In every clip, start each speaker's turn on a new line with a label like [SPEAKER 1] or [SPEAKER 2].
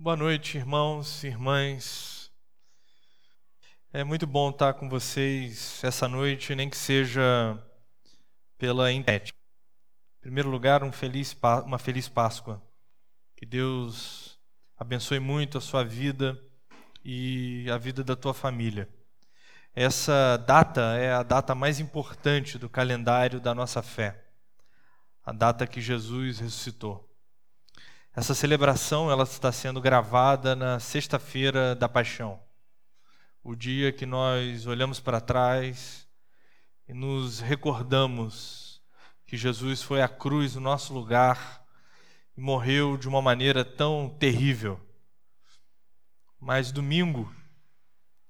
[SPEAKER 1] Boa noite, irmãos e irmãs. É muito bom estar com vocês essa noite, nem que seja pela internet. Em primeiro lugar, um feliz, uma feliz Páscoa. Que Deus abençoe muito a sua vida e a vida da tua família. Essa data é a data mais importante do calendário da nossa fé. A data que Jesus ressuscitou. Essa celebração ela está sendo gravada na sexta-feira da Paixão, o dia que nós olhamos para trás e nos recordamos que Jesus foi à cruz no nosso lugar e morreu de uma maneira tão terrível. Mas domingo,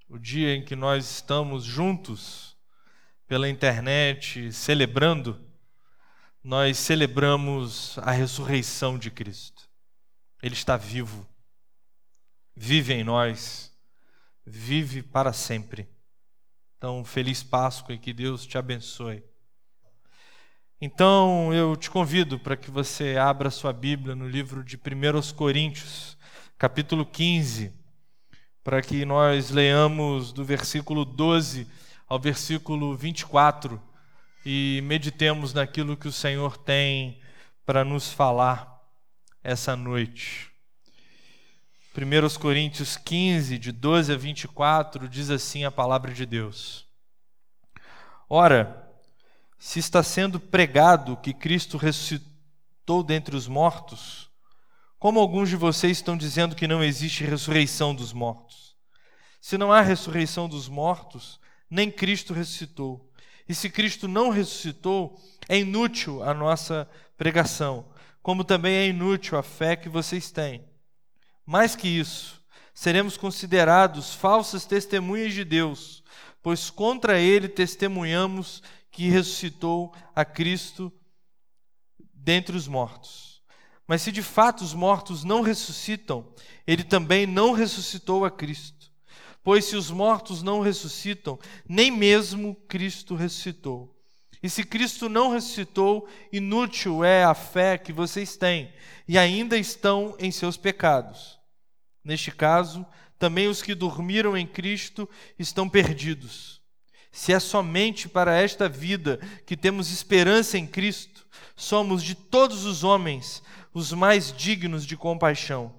[SPEAKER 1] o dia em que nós estamos juntos pela internet celebrando, nós celebramos a ressurreição de Cristo. Ele está vivo, vive em nós, vive para sempre. Então, feliz Páscoa e que Deus te abençoe. Então, eu te convido para que você abra sua Bíblia no livro de 1 Coríntios, capítulo 15, para que nós leamos do versículo 12 ao versículo 24 e meditemos naquilo que o Senhor tem para nos falar essa noite. 1 Coríntios 15, de 12 a 24, diz assim a palavra de Deus: Ora, se está sendo pregado que Cristo ressuscitou dentre os mortos, como alguns de vocês estão dizendo que não existe ressurreição dos mortos? Se não há ressurreição dos mortos, nem Cristo ressuscitou. E se Cristo não ressuscitou, é inútil a nossa pregação como também é inútil a fé que vocês têm. Mais que isso, seremos considerados falsas testemunhas de Deus, pois contra ele testemunhamos que ressuscitou a Cristo dentre os mortos. Mas se de fato os mortos não ressuscitam, ele também não ressuscitou a Cristo. Pois se os mortos não ressuscitam, nem mesmo Cristo ressuscitou. E se Cristo não ressuscitou, inútil é a fé que vocês têm e ainda estão em seus pecados. Neste caso, também os que dormiram em Cristo estão perdidos. Se é somente para esta vida que temos esperança em Cristo, somos de todos os homens os mais dignos de compaixão.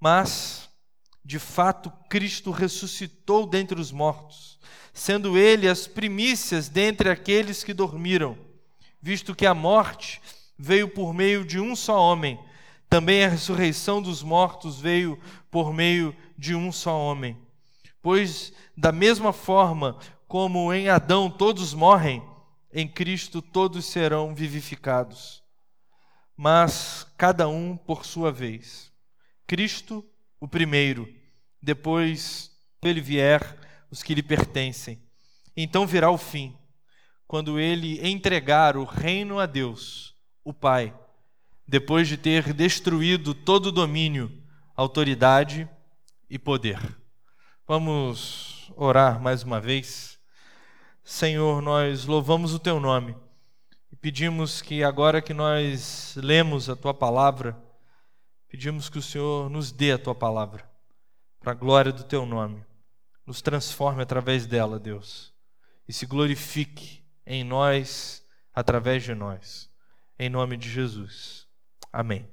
[SPEAKER 1] Mas, de fato, Cristo ressuscitou dentre os mortos sendo ele as primícias dentre aqueles que dormiram, visto que a morte veio por meio de um só homem, também a ressurreição dos mortos veio por meio de um só homem. Pois, da mesma forma como em Adão todos morrem, em Cristo todos serão vivificados. Mas cada um por sua vez. Cristo, o primeiro, depois ele vier os que lhe pertencem. Então virá o fim, quando ele entregar o reino a Deus, o Pai, depois de ter destruído todo domínio, autoridade e poder. Vamos orar mais uma vez. Senhor, nós louvamos o teu nome e pedimos que agora que nós lemos a tua palavra, pedimos que o Senhor nos dê a tua palavra, para a glória do teu nome nos transforme através dela, Deus, e se glorifique em nós, através de nós. Em nome de Jesus. Amém.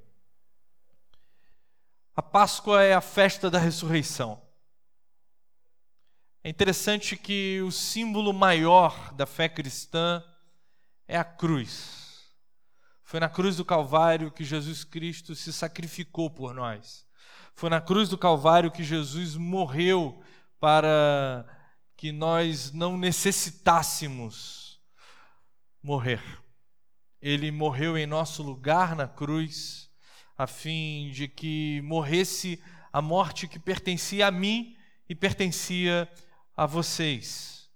[SPEAKER 1] A Páscoa é a festa da ressurreição. É interessante que o símbolo maior da fé cristã é a cruz. Foi na cruz do Calvário que Jesus Cristo se sacrificou por nós. Foi na cruz do Calvário que Jesus morreu para que nós não necessitássemos morrer. Ele morreu em nosso lugar na cruz, a fim de que morresse a morte que pertencia a mim e pertencia a vocês.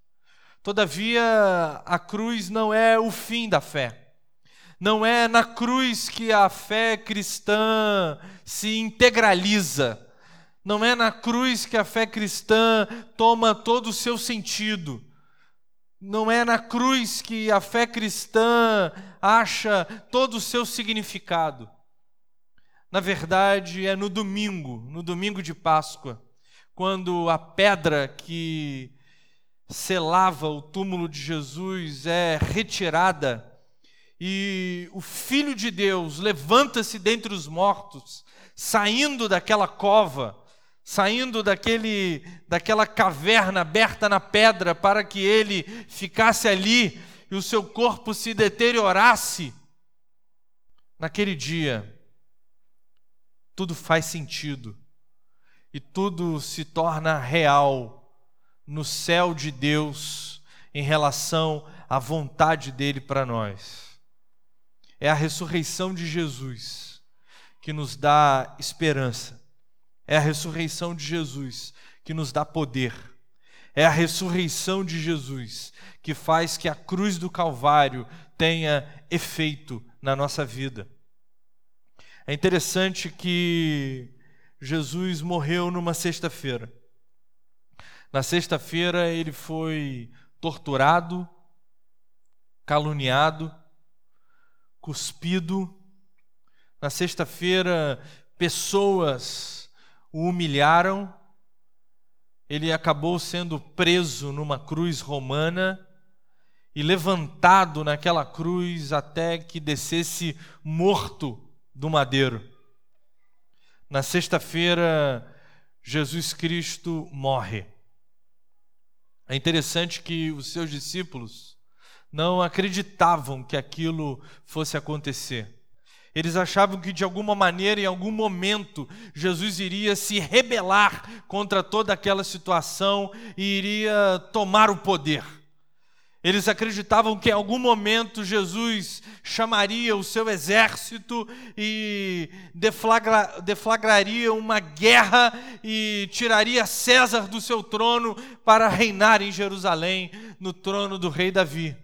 [SPEAKER 1] Todavia, a cruz não é o fim da fé. Não é na cruz que a fé cristã se integraliza não é na cruz que a fé cristã toma todo o seu sentido. Não é na cruz que a fé cristã acha todo o seu significado. Na verdade, é no domingo, no domingo de Páscoa, quando a pedra que selava o túmulo de Jesus é retirada e o Filho de Deus levanta-se dentre os mortos, saindo daquela cova, saindo daquele, daquela caverna aberta na pedra para que ele ficasse ali e o seu corpo se deteriorasse. Naquele dia, tudo faz sentido e tudo se torna real no céu de Deus em relação à vontade dele para nós. É a ressurreição de Jesus que nos dá esperança. É a ressurreição de Jesus que nos dá poder. É a ressurreição de Jesus que faz que a cruz do Calvário tenha efeito na nossa vida. É interessante que Jesus morreu numa sexta-feira. Na sexta-feira ele foi torturado, caluniado, cuspido. Na sexta-feira, pessoas o humilharam. Ele acabou sendo preso numa cruz romana e levantado naquela cruz até que descesse morto do madeiro. Na sexta-feira, Jesus Cristo morre. É interessante que os seus discípulos não acreditavam que aquilo fosse acontecer. Eles achavam que de alguma maneira, em algum momento, Jesus iria se rebelar contra toda aquela situação e iria tomar o poder. Eles acreditavam que em algum momento Jesus chamaria o seu exército e deflagra, deflagraria uma guerra e tiraria César do seu trono para reinar em Jerusalém, no trono do rei Davi.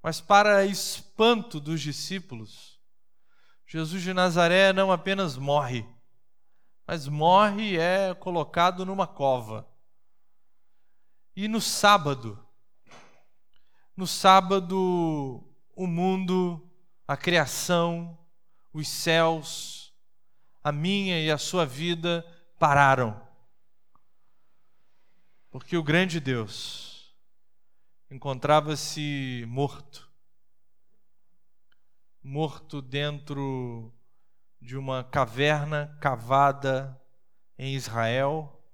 [SPEAKER 1] Mas, para espanto dos discípulos, Jesus de Nazaré não apenas morre, mas morre e é colocado numa cova. E no sábado, no sábado, o mundo, a criação, os céus, a minha e a sua vida pararam. Porque o grande Deus encontrava-se morto, morto dentro de uma caverna cavada em Israel,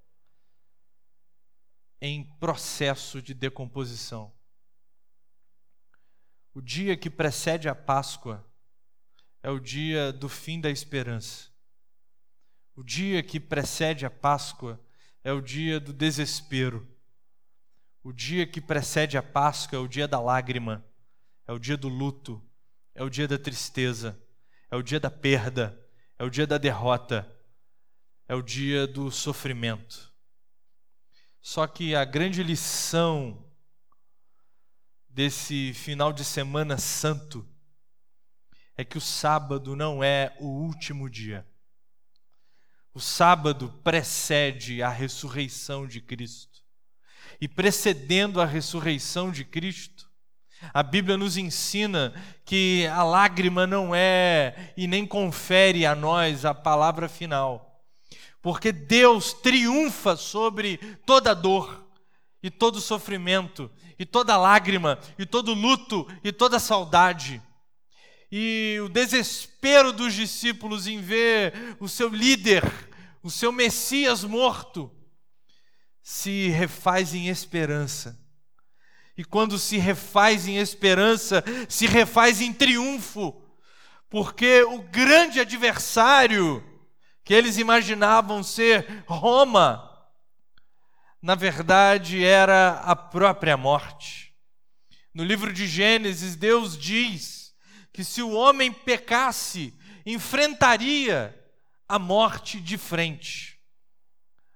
[SPEAKER 1] em processo de decomposição. O dia que precede a Páscoa é o dia do fim da esperança. O dia que precede a Páscoa é o dia do desespero. O dia que precede a Páscoa é o dia da lágrima, é o dia do luto, é o dia da tristeza, é o dia da perda, é o dia da derrota, é o dia do sofrimento. Só que a grande lição desse final de semana santo é que o sábado não é o último dia. O sábado precede a ressurreição de Cristo. E precedendo a ressurreição de Cristo, a Bíblia nos ensina que a lágrima não é e nem confere a nós a palavra final, porque Deus triunfa sobre toda dor e todo sofrimento, e toda lágrima, e todo luto, e toda saudade. E o desespero dos discípulos em ver o seu líder, o seu Messias morto, se refaz em esperança. E quando se refaz em esperança, se refaz em triunfo, porque o grande adversário que eles imaginavam ser Roma, na verdade era a própria morte. No livro de Gênesis, Deus diz que se o homem pecasse, enfrentaria a morte de frente.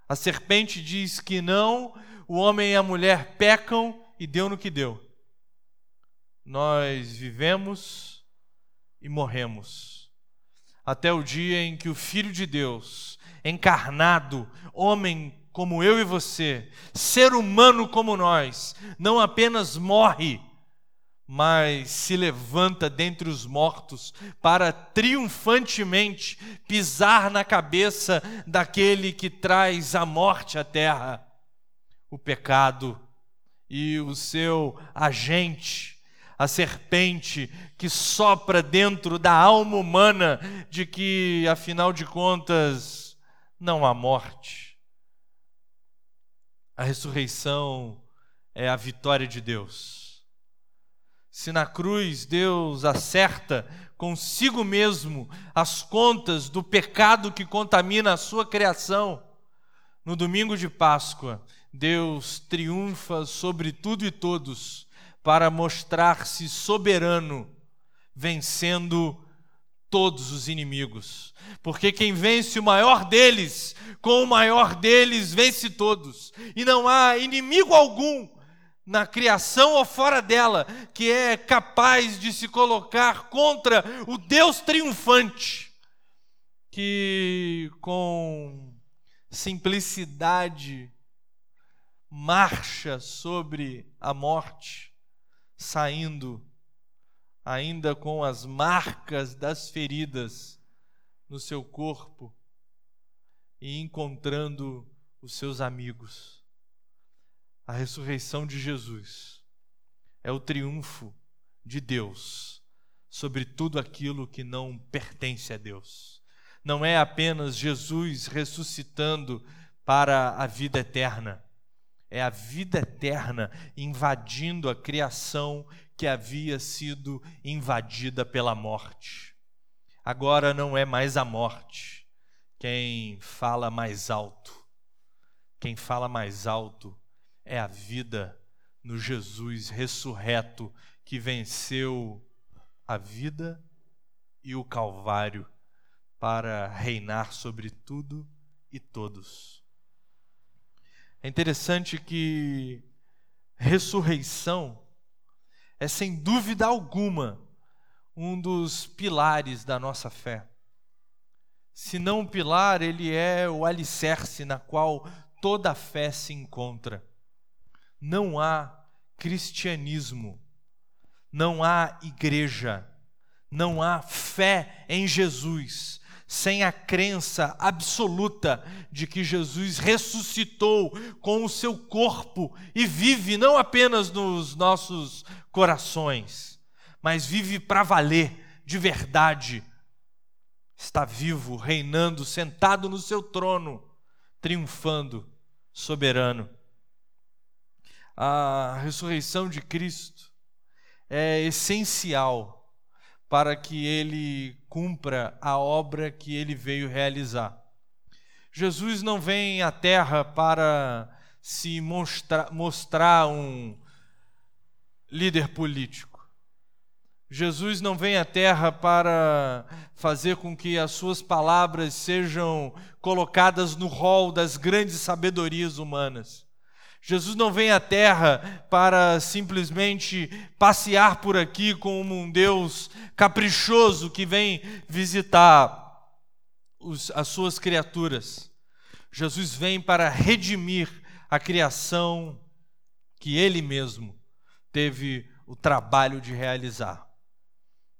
[SPEAKER 1] A serpente diz que não, o homem e a mulher pecam e deu no que deu. Nós vivemos e morremos. Até o dia em que o Filho de Deus, encarnado, homem como eu e você, ser humano como nós, não apenas morre, mas se levanta dentre os mortos para triunfantemente pisar na cabeça daquele que traz a morte à terra, o pecado e o seu agente, a serpente que sopra dentro da alma humana de que, afinal de contas, não há morte. A ressurreição é a vitória de Deus se na cruz Deus acerta consigo mesmo as contas do pecado que contamina a sua criação, no domingo de Páscoa, Deus triunfa sobre tudo e todos para mostrar-se soberano, vencendo todos os inimigos. Porque quem vence o maior deles, com o maior deles vence todos. E não há inimigo algum na criação ou fora dela, que é capaz de se colocar contra o Deus triunfante, que com simplicidade marcha sobre a morte, saindo ainda com as marcas das feridas no seu corpo e encontrando os seus amigos. A ressurreição de Jesus é o triunfo de Deus sobre tudo aquilo que não pertence a Deus. Não é apenas Jesus ressuscitando para a vida eterna, é a vida eterna invadindo a criação que havia sido invadida pela morte. Agora não é mais a morte quem fala mais alto. Quem fala mais alto é a vida no Jesus ressurreto que venceu a vida e o Calvário para reinar sobre tudo e todos. É interessante que ressurreição é sem dúvida alguma um dos pilares da nossa fé. Se não um pilar, ele é o alicerce na qual toda a fé se encontra não há cristianismo, não há igreja, não há fé em Jesus sem a crença absoluta de que Jesus ressuscitou com o seu corpo e vive não apenas nos nossos corações, mas vive para valer, de verdade. Está vivo, reinando, sentado no seu trono, triunfando, soberano a ressurreição de Cristo é essencial para que ele cumpra a obra que ele veio realizar. Jesus não vem à terra para se mostrar, mostrar um líder político. Jesus não vem à terra para fazer com que as suas palavras sejam colocadas no rol das grandes sabedorias humanas. Jesus não vem à terra para simplesmente passear por aqui como um Deus caprichoso que vem visitar os, as suas criaturas. Jesus vem para redimir a criação que ele mesmo teve o trabalho de realizar.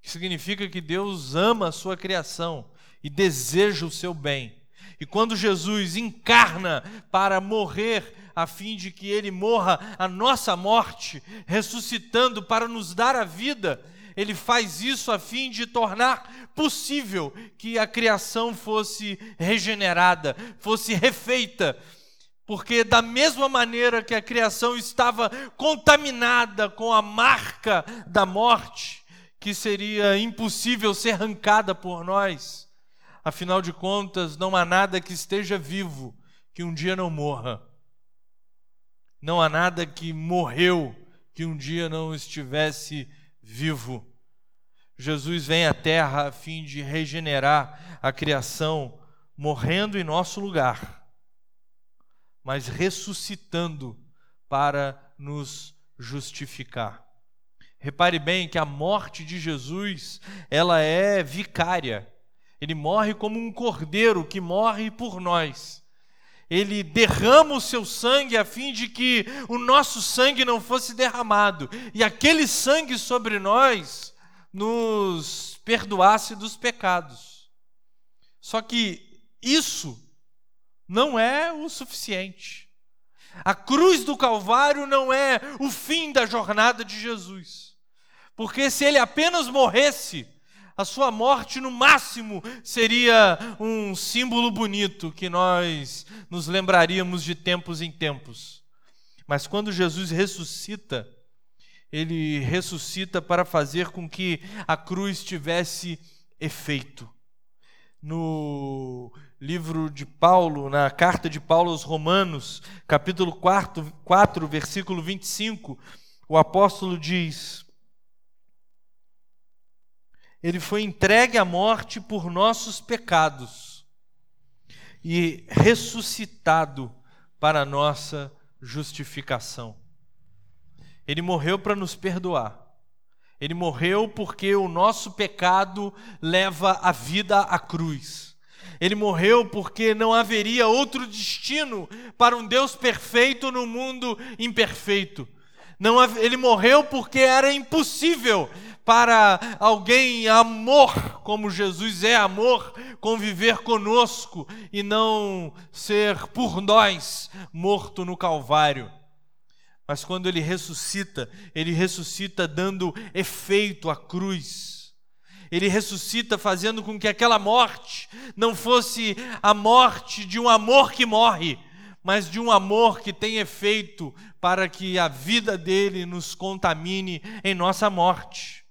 [SPEAKER 1] Significa que Deus ama a sua criação e deseja o seu bem. E quando Jesus encarna para morrer a fim de que ele morra a nossa morte, ressuscitando para nos dar a vida, ele faz isso a fim de tornar possível que a criação fosse regenerada, fosse refeita. Porque, da mesma maneira que a criação estava contaminada com a marca da morte, que seria impossível ser arrancada por nós, afinal de contas, não há nada que esteja vivo que um dia não morra. Não há nada que morreu que um dia não estivesse vivo. Jesus vem à terra a fim de regenerar a criação, morrendo em nosso lugar, mas ressuscitando para nos justificar. Repare bem que a morte de Jesus, ela é vicária. Ele morre como um cordeiro que morre por nós ele derrama o seu sangue a fim de que o nosso sangue não fosse derramado e aquele sangue sobre nós nos perdoasse dos pecados. Só que isso não é o suficiente. A cruz do Calvário não é o fim da jornada de Jesus. Porque se ele apenas morresse, a sua morte, no máximo, seria um símbolo bonito que nós nos lembraríamos de tempos em tempos. Mas quando Jesus ressuscita, ele ressuscita para fazer com que a cruz tivesse efeito. No livro de Paulo, na carta de Paulo aos Romanos, capítulo 4, 4 versículo 25, o apóstolo diz: ele foi entregue à morte por nossos pecados e ressuscitado para nossa justificação. Ele morreu para nos perdoar. Ele morreu porque o nosso pecado leva a vida à cruz. Ele morreu porque não haveria outro destino para um Deus perfeito no mundo imperfeito. Não, ele morreu porque era impossível para alguém amor, como Jesus é amor, conviver conosco e não ser por nós morto no Calvário. Mas quando ele ressuscita, ele ressuscita dando efeito à cruz. Ele ressuscita fazendo com que aquela morte não fosse a morte de um amor que morre, mas de um amor que tem efeito para que a vida dele nos contamine em nossa morte.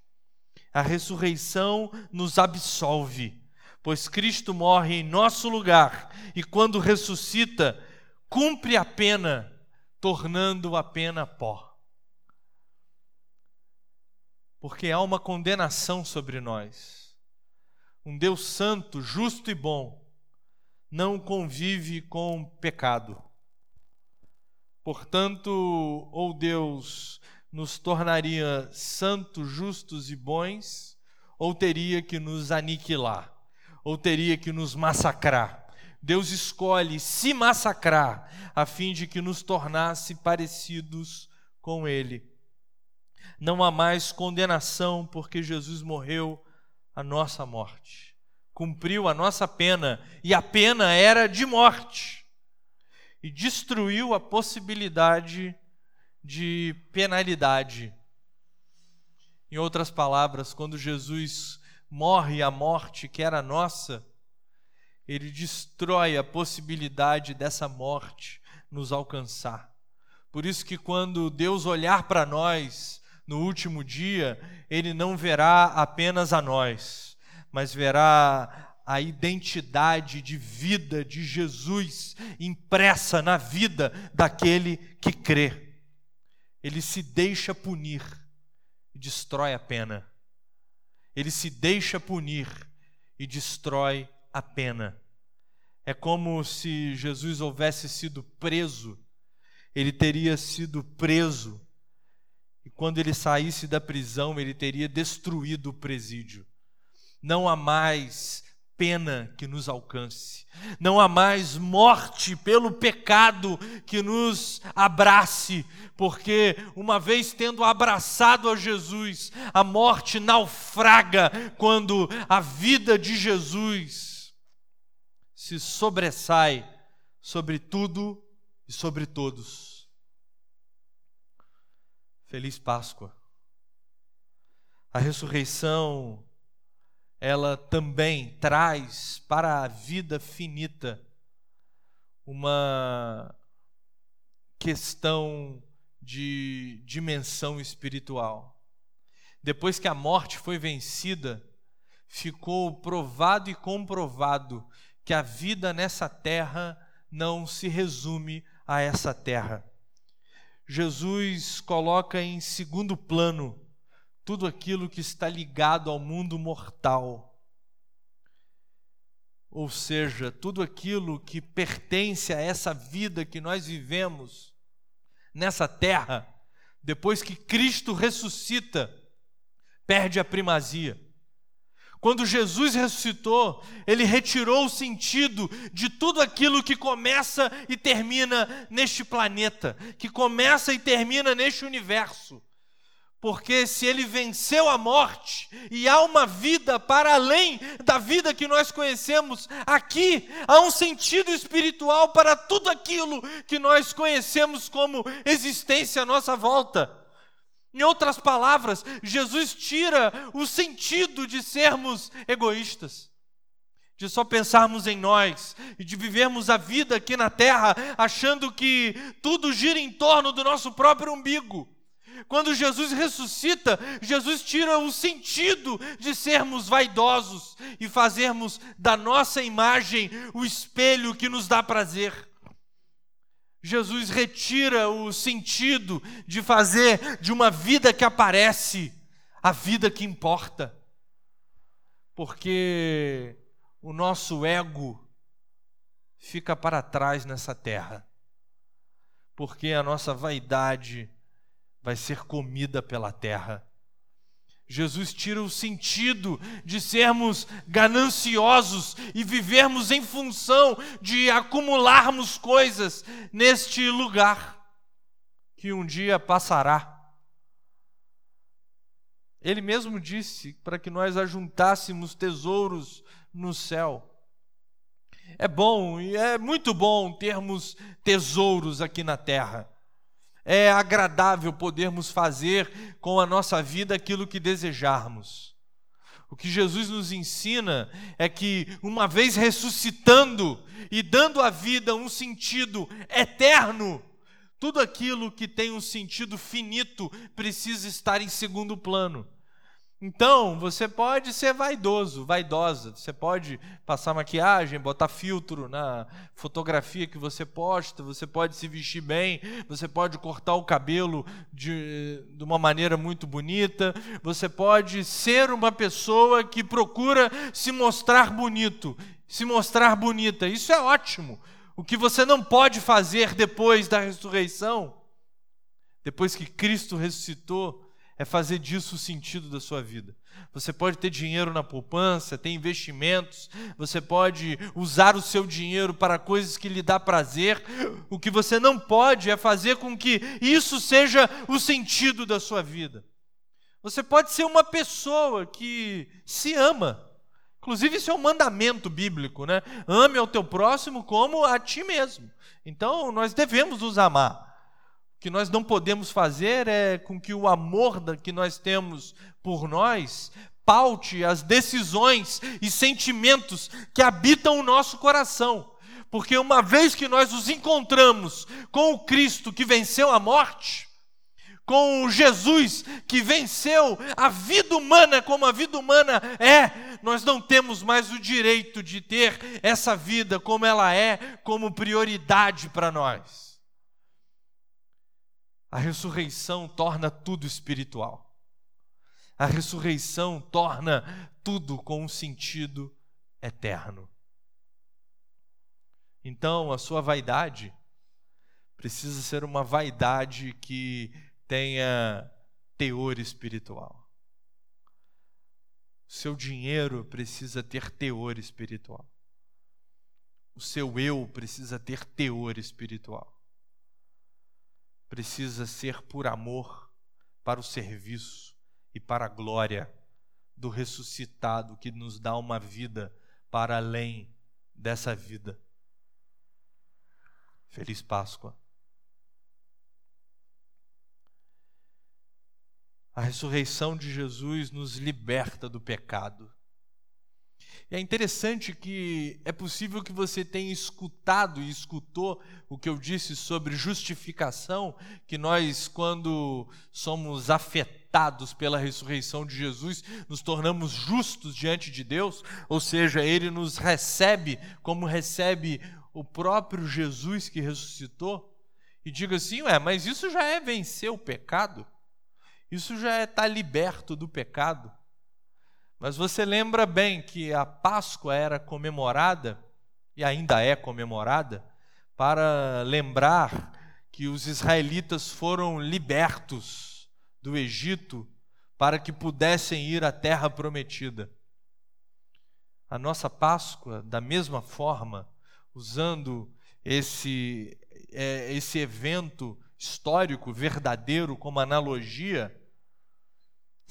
[SPEAKER 1] A ressurreição nos absolve, pois Cristo morre em nosso lugar e, quando ressuscita, cumpre a pena, tornando a pena pó. Porque há uma condenação sobre nós. Um Deus santo, justo e bom, não convive com pecado. Portanto, ou Deus nos tornaria santos, justos e bons, ou teria que nos aniquilar, ou teria que nos massacrar. Deus escolhe se massacrar a fim de que nos tornasse parecidos com Ele. Não há mais condenação porque Jesus morreu a nossa morte, cumpriu a nossa pena, e a pena era de morte, e destruiu a possibilidade de penalidade. Em outras palavras, quando Jesus morre a morte que era nossa, ele destrói a possibilidade dessa morte nos alcançar. Por isso que quando Deus olhar para nós no último dia, ele não verá apenas a nós, mas verá a identidade de vida de Jesus impressa na vida daquele que crê ele se deixa punir e destrói a pena. Ele se deixa punir e destrói a pena. É como se Jesus houvesse sido preso, ele teria sido preso, e quando ele saísse da prisão, ele teria destruído o presídio. Não há mais pena que nos alcance, não há mais morte pelo pecado que nos abrace, porque uma vez tendo abraçado a Jesus, a morte naufraga quando a vida de Jesus se sobressai sobre tudo e sobre todos. Feliz Páscoa. A ressurreição ela também traz para a vida finita uma questão de dimensão espiritual. Depois que a morte foi vencida, ficou provado e comprovado que a vida nessa terra não se resume a essa terra. Jesus coloca em segundo plano tudo aquilo que está ligado ao mundo mortal. Ou seja, tudo aquilo que pertence a essa vida que nós vivemos nessa terra, depois que Cristo ressuscita, perde a primazia. Quando Jesus ressuscitou, ele retirou o sentido de tudo aquilo que começa e termina neste planeta, que começa e termina neste universo. Porque se ele venceu a morte e há uma vida para além da vida que nós conhecemos, aqui há um sentido espiritual para tudo aquilo que nós conhecemos como existência à nossa volta. Em outras palavras, Jesus tira o sentido de sermos egoístas, de só pensarmos em nós e de vivermos a vida aqui na terra achando que tudo gira em torno do nosso próprio umbigo. Quando Jesus ressuscita, Jesus tira o sentido de sermos vaidosos e fazermos da nossa imagem o espelho que nos dá prazer. Jesus retira o sentido de fazer de uma vida que aparece a vida que importa. Porque o nosso ego fica para trás nessa terra. Porque a nossa vaidade vai ser comida pela terra. Jesus tira o sentido de sermos gananciosos e vivermos em função de acumularmos coisas neste lugar que um dia passará. Ele mesmo disse para que nós ajuntássemos tesouros no céu. É bom e é muito bom termos tesouros aqui na terra. É agradável podermos fazer com a nossa vida aquilo que desejarmos. O que Jesus nos ensina é que, uma vez ressuscitando e dando à vida um sentido eterno, tudo aquilo que tem um sentido finito precisa estar em segundo plano. Então, você pode ser vaidoso, vaidosa. Você pode passar maquiagem, botar filtro na fotografia que você posta, você pode se vestir bem, você pode cortar o cabelo de, de uma maneira muito bonita, você pode ser uma pessoa que procura se mostrar bonito, se mostrar bonita. Isso é ótimo. O que você não pode fazer depois da ressurreição, depois que Cristo ressuscitou, é fazer disso o sentido da sua vida. Você pode ter dinheiro na poupança, ter investimentos, você pode usar o seu dinheiro para coisas que lhe dá prazer. O que você não pode é fazer com que isso seja o sentido da sua vida. Você pode ser uma pessoa que se ama. Inclusive, isso é um mandamento bíblico, né? Ame ao teu próximo como a ti mesmo. Então, nós devemos nos amar que nós não podemos fazer é com que o amor que nós temos por nós paute as decisões e sentimentos que habitam o nosso coração. Porque uma vez que nós nos encontramos com o Cristo que venceu a morte, com o Jesus que venceu a vida humana como a vida humana é, nós não temos mais o direito de ter essa vida como ela é, como prioridade para nós. A ressurreição torna tudo espiritual. A ressurreição torna tudo com um sentido eterno. Então, a sua vaidade precisa ser uma vaidade que tenha teor espiritual. O seu dinheiro precisa ter teor espiritual. O seu eu precisa ter teor espiritual precisa ser por amor, para o serviço e para a glória do ressuscitado que nos dá uma vida para além dessa vida. Feliz Páscoa. A ressurreição de Jesus nos liberta do pecado. É interessante que é possível que você tenha escutado e escutou o que eu disse sobre justificação, que nós, quando somos afetados pela ressurreição de Jesus, nos tornamos justos diante de Deus, ou seja, Ele nos recebe como recebe o próprio Jesus que ressuscitou. E diga assim, ué, mas isso já é vencer o pecado? Isso já é estar liberto do pecado? Mas você lembra bem que a Páscoa era comemorada, e ainda é comemorada, para lembrar que os israelitas foram libertos do Egito para que pudessem ir à terra prometida. a nossa Páscoa da mesma forma, usando esse, é, esse evento histórico, verdadeiro, como analogia,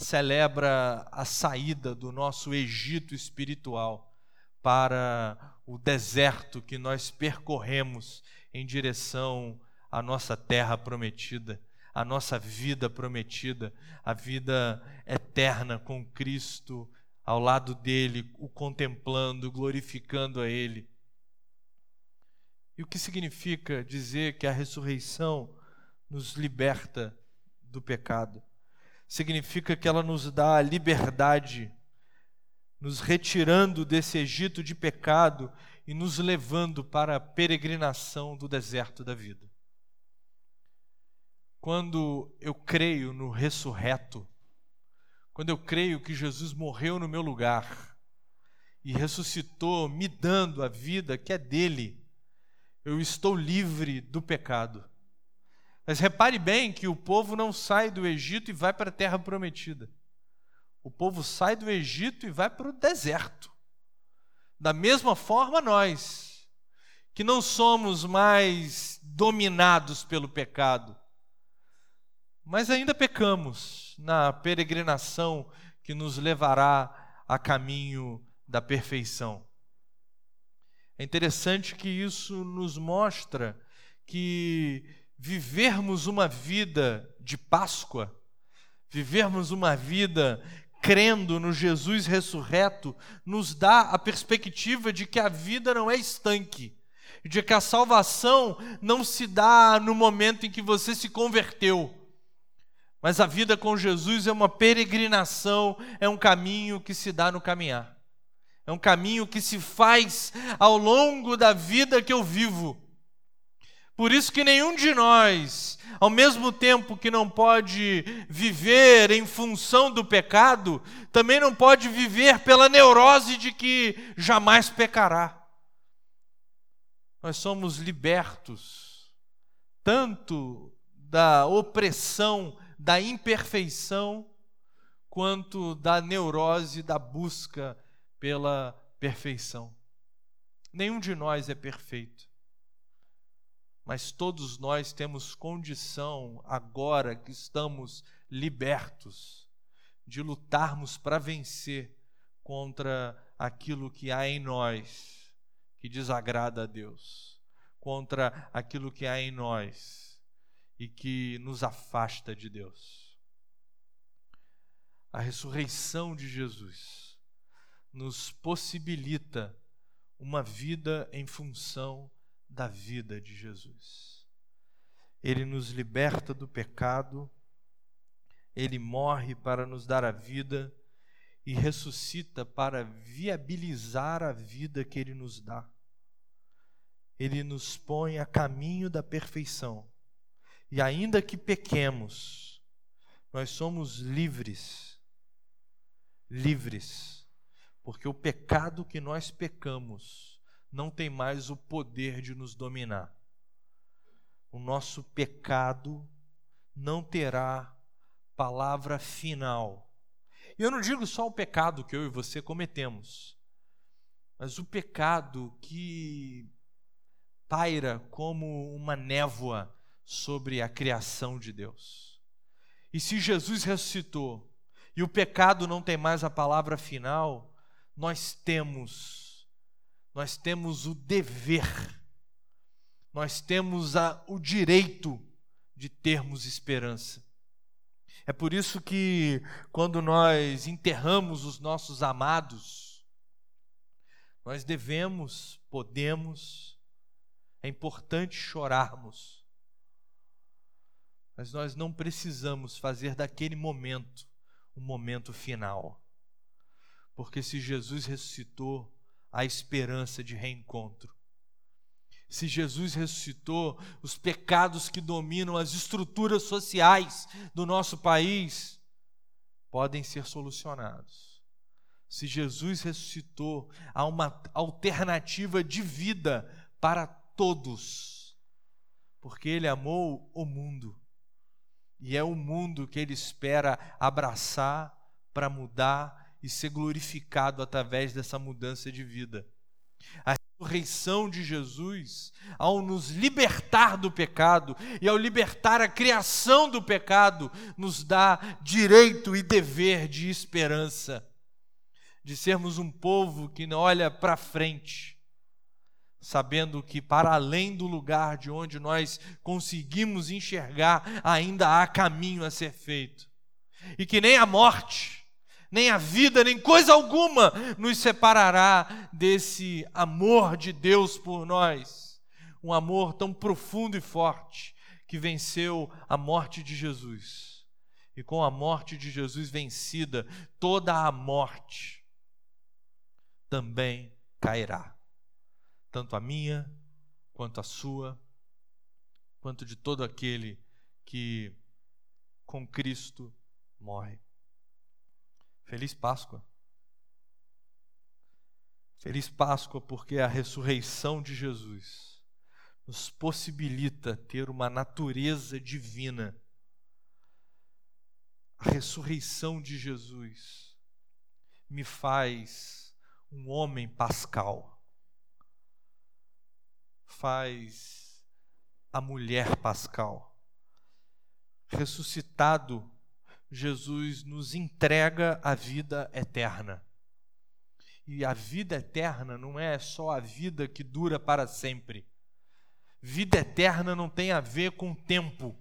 [SPEAKER 1] celebra a saída do nosso Egito espiritual para o deserto que nós percorremos em direção à nossa terra prometida, à nossa vida prometida, a vida eterna com Cristo ao lado dele, o contemplando, glorificando a ele. E o que significa dizer que a ressurreição nos liberta do pecado? Significa que ela nos dá a liberdade, nos retirando desse Egito de pecado e nos levando para a peregrinação do deserto da vida. Quando eu creio no ressurreto, quando eu creio que Jesus morreu no meu lugar e ressuscitou, me dando a vida que é dele, eu estou livre do pecado. Mas repare bem que o povo não sai do Egito e vai para a terra prometida. O povo sai do Egito e vai para o deserto. Da mesma forma, nós, que não somos mais dominados pelo pecado, mas ainda pecamos na peregrinação que nos levará a caminho da perfeição. É interessante que isso nos mostra que vivermos uma vida de Páscoa, vivermos uma vida crendo no Jesus ressurreto, nos dá a perspectiva de que a vida não é estanque, de que a salvação não se dá no momento em que você se converteu mas a vida com Jesus é uma peregrinação, é um caminho que se dá no caminhar. É um caminho que se faz ao longo da vida que eu vivo. Por isso que nenhum de nós, ao mesmo tempo que não pode viver em função do pecado, também não pode viver pela neurose de que jamais pecará. Nós somos libertos tanto da opressão da imperfeição quanto da neurose da busca pela perfeição. Nenhum de nós é perfeito, mas todos nós temos condição, agora que estamos libertos, de lutarmos para vencer contra aquilo que há em nós que desagrada a Deus, contra aquilo que há em nós e que nos afasta de Deus. A ressurreição de Jesus nos possibilita uma vida em função da vida de Jesus. Ele nos liberta do pecado, ele morre para nos dar a vida e ressuscita para viabilizar a vida que ele nos dá. Ele nos põe a caminho da perfeição e ainda que pequemos, nós somos livres. Livres. Porque o pecado que nós pecamos não tem mais o poder de nos dominar. O nosso pecado não terá palavra final. E eu não digo só o pecado que eu e você cometemos, mas o pecado que paira como uma névoa sobre a criação de Deus. E se Jesus ressuscitou e o pecado não tem mais a palavra final, nós temos, nós temos o dever, nós temos a, o direito de termos esperança. É por isso que, quando nós enterramos os nossos amados, nós devemos, podemos, é importante chorarmos mas nós não precisamos fazer daquele momento um momento final. Porque se Jesus ressuscitou, há esperança de reencontro. Se Jesus ressuscitou, os pecados que dominam as estruturas sociais do nosso país podem ser solucionados. Se Jesus ressuscitou, há uma alternativa de vida para todos, porque Ele amou o mundo e é o mundo que ele espera abraçar para mudar e ser glorificado através dessa mudança de vida. A ressurreição de Jesus, ao nos libertar do pecado e ao libertar a criação do pecado, nos dá direito e dever de esperança, de sermos um povo que olha para frente, sabendo que para além do lugar de onde nós conseguimos enxergar, ainda há caminho a ser feito, e que nem a morte, nem a vida, nem coisa alguma nos separará desse amor de Deus por nós. Um amor tão profundo e forte que venceu a morte de Jesus. E com a morte de Jesus vencida, toda a morte também cairá. Tanto a minha, quanto a sua, quanto de todo aquele que com Cristo morre. Feliz Páscoa. Feliz Páscoa, porque a ressurreição de Jesus nos possibilita ter uma natureza divina. A ressurreição de Jesus me faz um homem pascal, faz a mulher pascal. Ressuscitado Jesus nos entrega a vida eterna. E a vida eterna não é só a vida que dura para sempre. Vida eterna não tem a ver com tempo.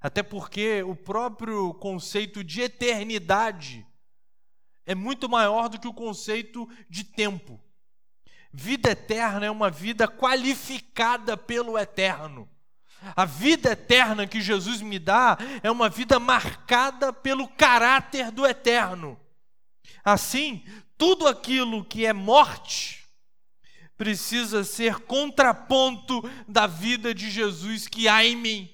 [SPEAKER 1] Até porque o próprio conceito de eternidade é muito maior do que o conceito de tempo. Vida eterna é uma vida qualificada pelo eterno. A vida eterna que Jesus me dá é uma vida marcada pelo caráter do eterno. Assim, tudo aquilo que é morte precisa ser contraponto da vida de Jesus que há em mim.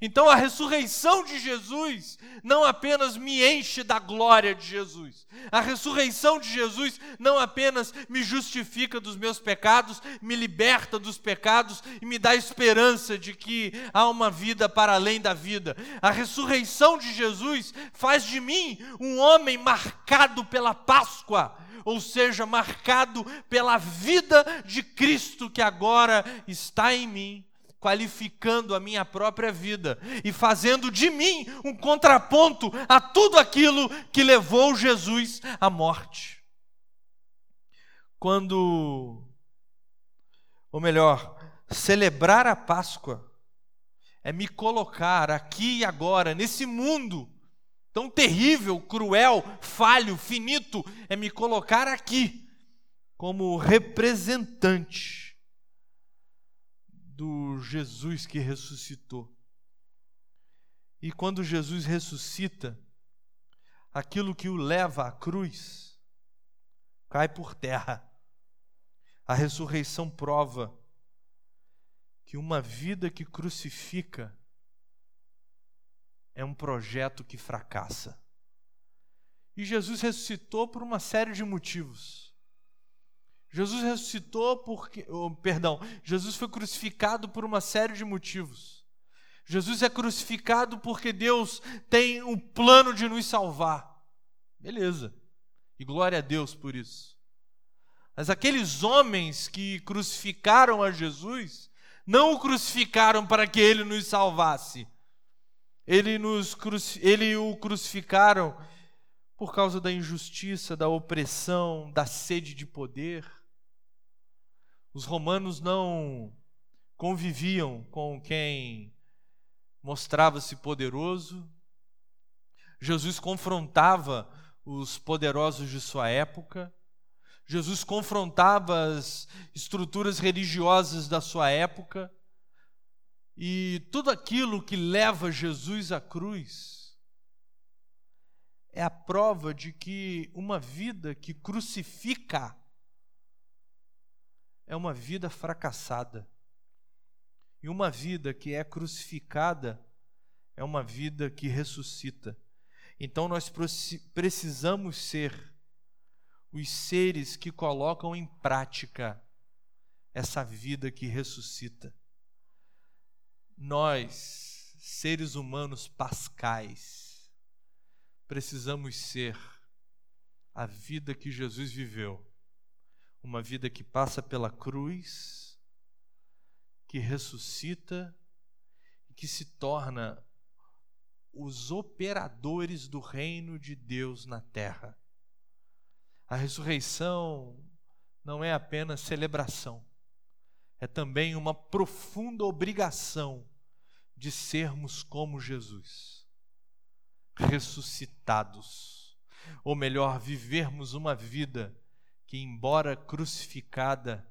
[SPEAKER 1] Então a ressurreição de Jesus não apenas me enche da glória de Jesus, a ressurreição de Jesus não apenas me justifica dos meus pecados, me liberta dos pecados e me dá esperança de que há uma vida para além da vida. A ressurreição de Jesus faz de mim um homem marcado pela Páscoa, ou seja, marcado pela vida de Cristo que agora está em mim qualificando a minha própria vida e fazendo de mim um contraponto a tudo aquilo que levou Jesus à morte. Quando, ou melhor, celebrar a Páscoa é me colocar aqui e agora, nesse mundo tão terrível, cruel, falho, finito, é me colocar aqui como representante do Jesus que ressuscitou. E quando Jesus ressuscita, aquilo que o leva à cruz cai por terra. A ressurreição prova que uma vida que crucifica é um projeto que fracassa. E Jesus ressuscitou por uma série de motivos. Jesus ressuscitou porque, oh, perdão, Jesus foi crucificado por uma série de motivos. Jesus é crucificado porque Deus tem um plano de nos salvar. Beleza. E glória a Deus por isso. Mas aqueles homens que crucificaram a Jesus, não o crucificaram para que ele nos salvasse. Ele, nos ele o crucificaram por causa da injustiça, da opressão, da sede de poder os romanos não conviviam com quem mostrava-se poderoso. Jesus confrontava os poderosos de sua época. Jesus confrontava as estruturas religiosas da sua época. E tudo aquilo que leva Jesus à cruz é a prova de que uma vida que crucifica é uma vida fracassada. E uma vida que é crucificada é uma vida que ressuscita. Então nós precisamos ser os seres que colocam em prática essa vida que ressuscita. Nós, seres humanos pascais, precisamos ser a vida que Jesus viveu. Uma vida que passa pela cruz, que ressuscita e que se torna os operadores do reino de Deus na terra. A ressurreição não é apenas celebração, é também uma profunda obrigação de sermos como Jesus, ressuscitados, ou melhor, vivermos uma vida que, embora crucificada,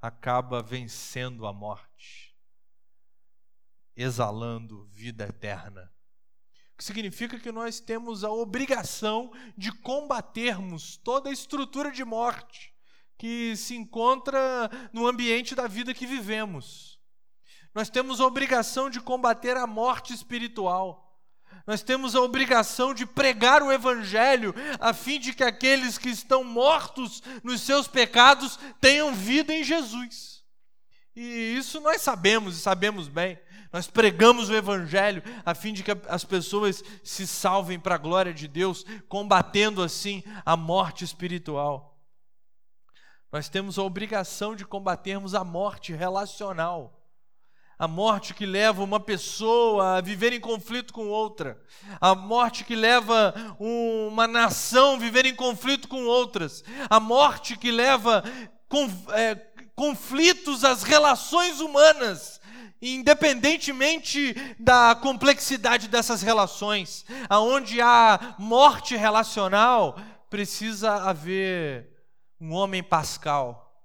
[SPEAKER 1] acaba vencendo a morte, exalando vida eterna que significa que nós temos a obrigação de combatermos toda a estrutura de morte que se encontra no ambiente da vida que vivemos. Nós temos a obrigação de combater a morte espiritual. Nós temos a obrigação de pregar o Evangelho, a fim de que aqueles que estão mortos nos seus pecados tenham vida em Jesus. E isso nós sabemos e sabemos bem. Nós pregamos o Evangelho a fim de que as pessoas se salvem para a glória de Deus, combatendo assim a morte espiritual. Nós temos a obrigação de combatermos a morte relacional. A morte que leva uma pessoa a viver em conflito com outra. A morte que leva uma nação a viver em conflito com outras. A morte que leva é, conflitos às relações humanas independentemente da complexidade dessas relações, aonde há morte relacional, precisa haver um homem pascal,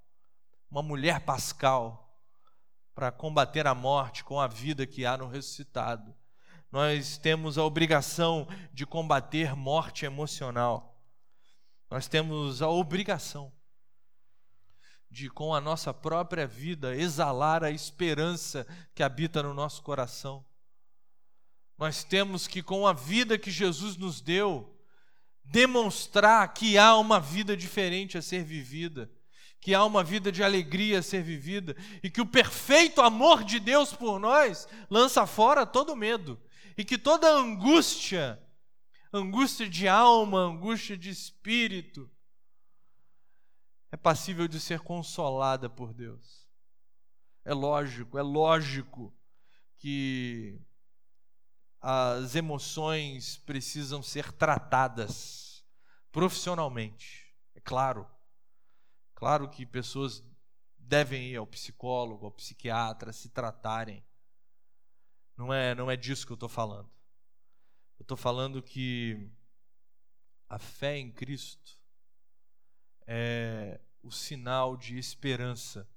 [SPEAKER 1] uma mulher pascal, para combater a morte com a vida que há no ressuscitado. Nós temos a obrigação de combater morte emocional. Nós temos a obrigação de, com a nossa própria vida, exalar a esperança que habita no nosso coração. Nós temos que, com a vida que Jesus nos deu, demonstrar que há uma vida diferente a ser vivida, que há uma vida de alegria a ser vivida e que o perfeito amor de Deus por nós lança fora todo medo e que toda angústia, angústia de alma, angústia de espírito, é passível de ser consolada por Deus. É lógico, é lógico que as emoções precisam ser tratadas profissionalmente. É claro. Claro que pessoas devem ir ao psicólogo, ao psiquiatra, se tratarem. Não é, não é disso que eu estou falando. Eu estou falando que a fé em Cristo é o sinal de esperança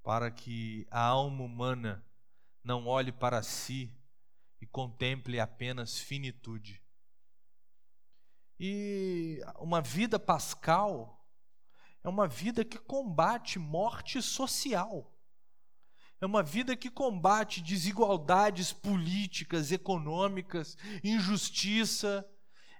[SPEAKER 1] para que a alma humana não olhe para si e contemple apenas finitude. E uma vida pascal é uma vida que combate morte social. É uma vida que combate desigualdades políticas, econômicas, injustiça,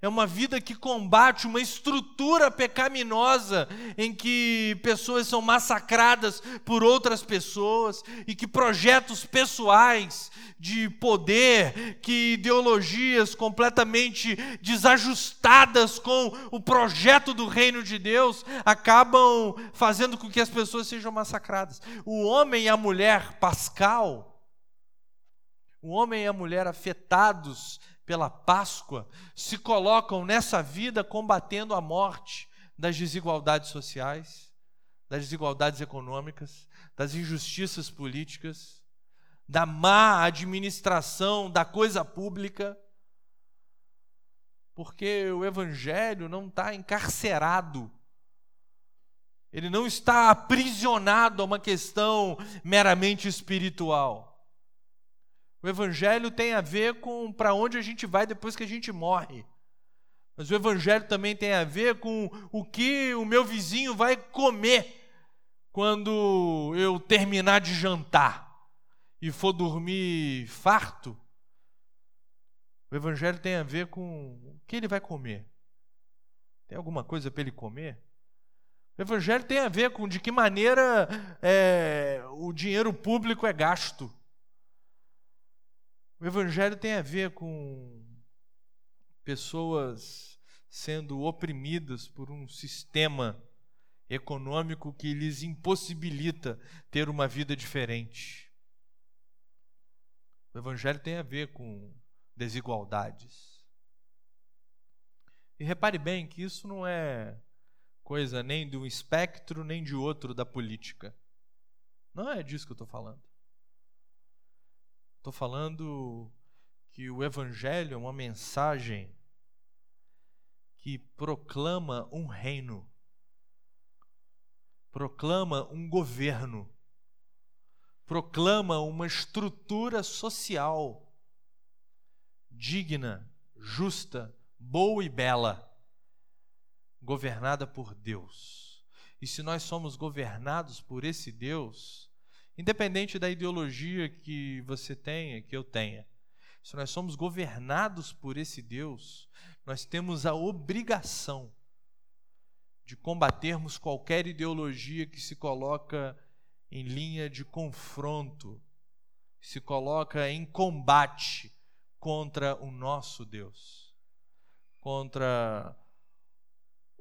[SPEAKER 1] é uma vida que combate uma estrutura pecaminosa em que pessoas são massacradas por outras pessoas e que projetos pessoais de poder, que ideologias completamente desajustadas com o projeto do reino de Deus acabam fazendo com que as pessoas sejam massacradas. O homem e a mulher pascal, o homem e a mulher afetados pela Páscoa, se colocam nessa vida combatendo a morte das desigualdades sociais, das desigualdades econômicas, das injustiças políticas, da má administração da coisa pública, porque o Evangelho não está encarcerado, ele não está aprisionado a uma questão meramente espiritual. O evangelho tem a ver com para onde a gente vai depois que a gente morre. Mas o evangelho também tem a ver com o que o meu vizinho vai comer quando eu terminar de jantar e for dormir farto. O evangelho tem a ver com o que ele vai comer. Tem alguma coisa para ele comer? O evangelho tem a ver com de que maneira é, o dinheiro público é gasto. O Evangelho tem a ver com pessoas sendo oprimidas por um sistema econômico que lhes impossibilita ter uma vida diferente. O Evangelho tem a ver com desigualdades. E repare bem que isso não é coisa nem de um espectro nem de outro da política. Não é disso que eu estou falando. Estou falando que o Evangelho é uma mensagem que proclama um reino, proclama um governo, proclama uma estrutura social digna, justa, boa e bela, governada por Deus. E se nós somos governados por esse Deus, independente da ideologia que você tenha, que eu tenha, se nós somos governados por esse Deus, nós temos a obrigação de combatermos qualquer ideologia que se coloca em linha de confronto, se coloca em combate contra o nosso Deus, contra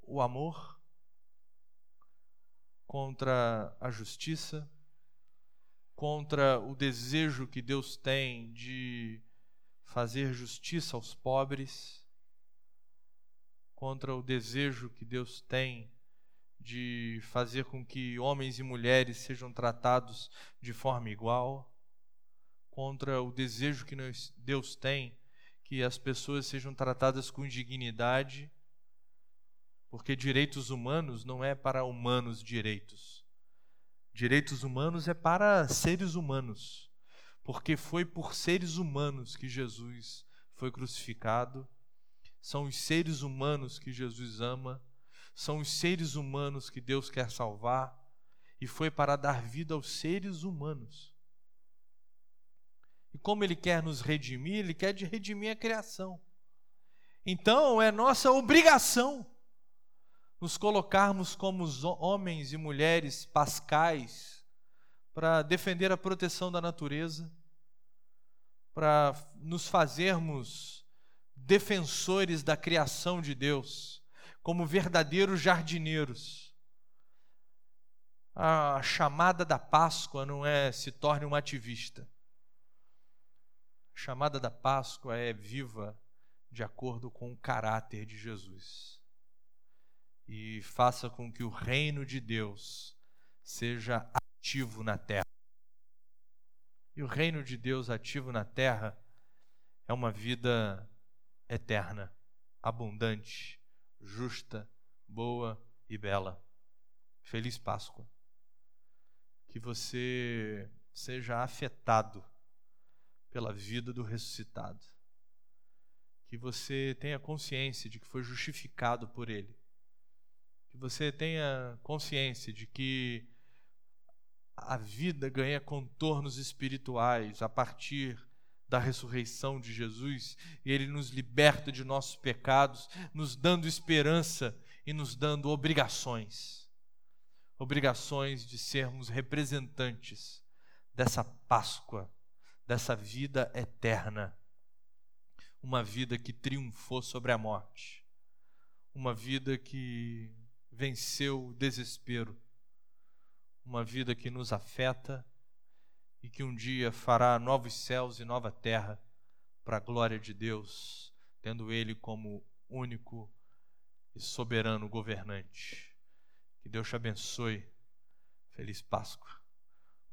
[SPEAKER 1] o amor, contra a justiça, contra o desejo que Deus tem de fazer justiça aos pobres, contra o desejo que Deus tem de fazer com que homens e mulheres sejam tratados de forma igual, contra o desejo que Deus tem que as pessoas sejam tratadas com dignidade, porque direitos humanos não é para humanos direitos. Direitos humanos é para seres humanos porque foi por seres humanos que Jesus foi crucificado, são os seres humanos que Jesus ama, são os seres humanos que Deus quer salvar, e foi para dar vida aos seres humanos. E como Ele quer nos redimir, Ele quer redimir a criação. Então é nossa obrigação nos colocarmos como homens e mulheres pascais para defender a proteção da natureza, para nos fazermos defensores da criação de Deus, como verdadeiros jardineiros. A chamada da Páscoa não é se torne um ativista. A chamada da Páscoa é viva de acordo com o caráter de Jesus. E faça com que o reino de Deus seja ativo na terra. E o reino de Deus ativo na terra é uma vida eterna, abundante, justa, boa e bela. Feliz Páscoa. Que você seja afetado pela vida do ressuscitado. Que você tenha consciência de que foi justificado por Ele. Que você tenha consciência de que a vida ganha contornos espirituais a partir da ressurreição de Jesus e ele nos liberta de nossos pecados, nos dando esperança e nos dando obrigações. Obrigações de sermos representantes dessa Páscoa, dessa vida eterna. Uma vida que triunfou sobre a morte. Uma vida que venceu o desespero uma vida que nos afeta e que um dia fará novos céus e nova terra para a glória de Deus, tendo Ele como único e soberano governante. Que Deus te abençoe. Feliz Páscoa.